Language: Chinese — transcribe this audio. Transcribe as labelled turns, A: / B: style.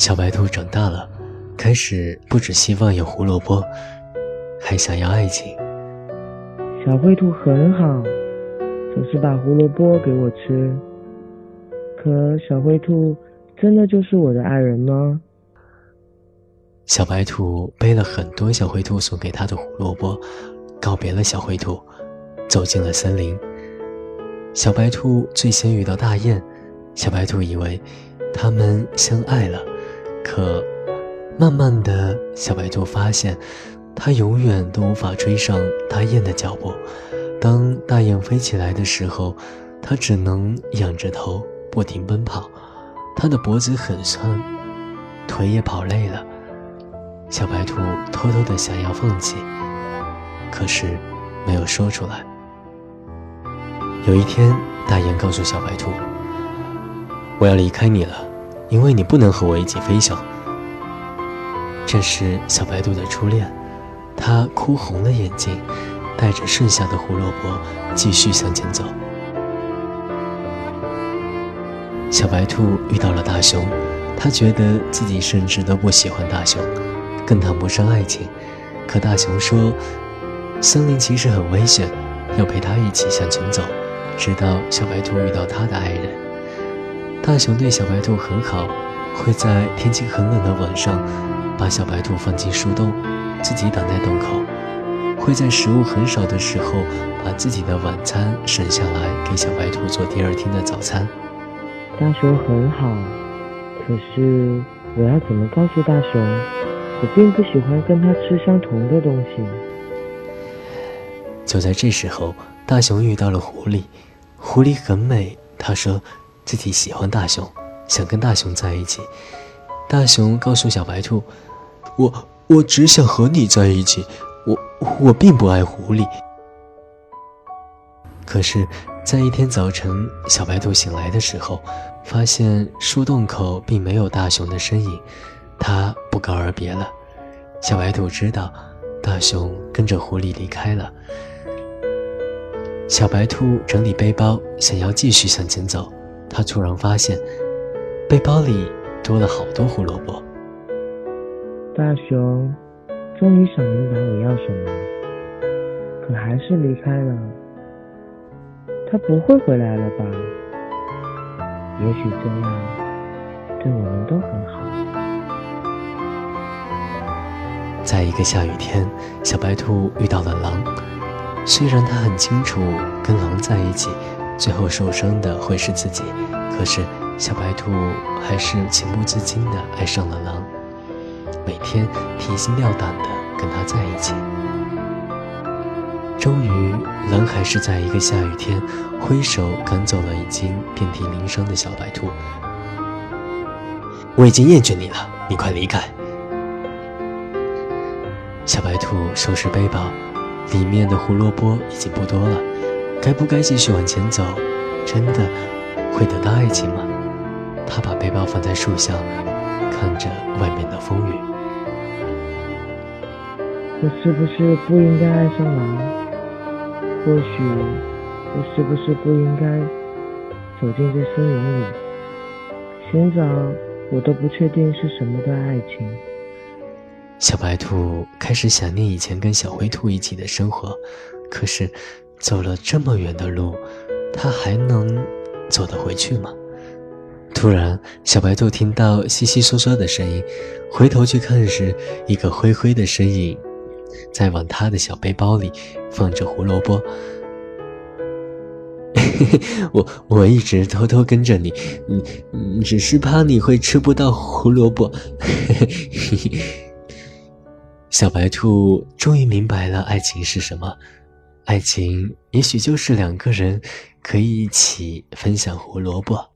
A: 小白兔长大了，开始不只希望有胡萝卜，还想要爱情。
B: 小灰兔很好，总是把胡萝卜给我吃。可小灰兔真的就是我的爱人吗？
A: 小白兔背了很多小灰兔送给他的胡萝卜，告别了小灰兔，走进了森林。小白兔最先遇到大雁，小白兔以为他们相爱了。可，慢慢的小白兔发现，它永远都无法追上大雁的脚步。当大雁飞起来的时候，它只能仰着头不停奔跑。它的脖子很酸，腿也跑累了。小白兔偷偷的想要放弃，可是没有说出来。有一天，大雁告诉小白兔：“我要离开你了。”因为你不能和我一起飞翔。这是小白兔的初恋，它哭红了眼睛，带着剩下的胡萝卜继续向前走。小白兔遇到了大熊，它觉得自己甚至都不喜欢大熊，更谈不上爱情。可大熊说，森林其实很危险，要陪它一起向前走，直到小白兔遇到它的爱人。大熊对小白兔很好，会在天气很冷的晚上，把小白兔放进树洞，自己挡在洞口；会在食物很少的时候，把自己的晚餐省下来给小白兔做第二天的早餐。
B: 大熊很好，可是我要怎么告诉大熊，我并不喜欢跟他吃相同的东西？
A: 就在这时候，大熊遇到了狐狸，狐狸很美，他说。自己喜欢大熊，想跟大熊在一起。大熊告诉小白兔：“我我只想和你在一起，我我并不爱狐狸。”可是，在一天早晨，小白兔醒来的时候，发现树洞口并没有大熊的身影，他不告而别了。小白兔知道，大熊跟着狐狸离开了。小白兔整理背包，想要继续向前走。他突然发现，背包里多了好多胡萝卜。
B: 大熊终于想明白我要什么，可还是离开了。他不会回来了吧？也许这样对我们都很好。
A: 在一个下雨天，小白兔遇到了狼。虽然他很清楚跟狼在一起。最后受伤的会是自己，可是小白兔还是情不自禁地爱上了狼，每天提心吊胆地跟他在一起。终于，狼还是在一个下雨天挥手赶走了已经遍体鳞伤的小白兔。我已经厌倦你了，你快离开！小白兔收拾背包，里面的胡萝卜已经不多了。该不该继续往前走？真的会得到爱情吗？他把背包放在树下，看着外面的风雨。
B: 我是不是不应该爱上狼？或许我是不是不应该走进这森林里？寻找我都不确定是什么的爱情。
A: 小白兔开始想念以前跟小灰兔一起的生活，可是。走了这么远的路，他还能走得回去吗？突然，小白兔听到悉悉嗦嗦的声音，回头去看时，一个灰灰的身影在往他的小背包里放着胡萝卜。我我一直偷偷跟着你，嗯，只是怕你会吃不到胡萝卜。小白兔终于明白了爱情是什么。爱情也许就是两个人可以一起分享胡萝卜。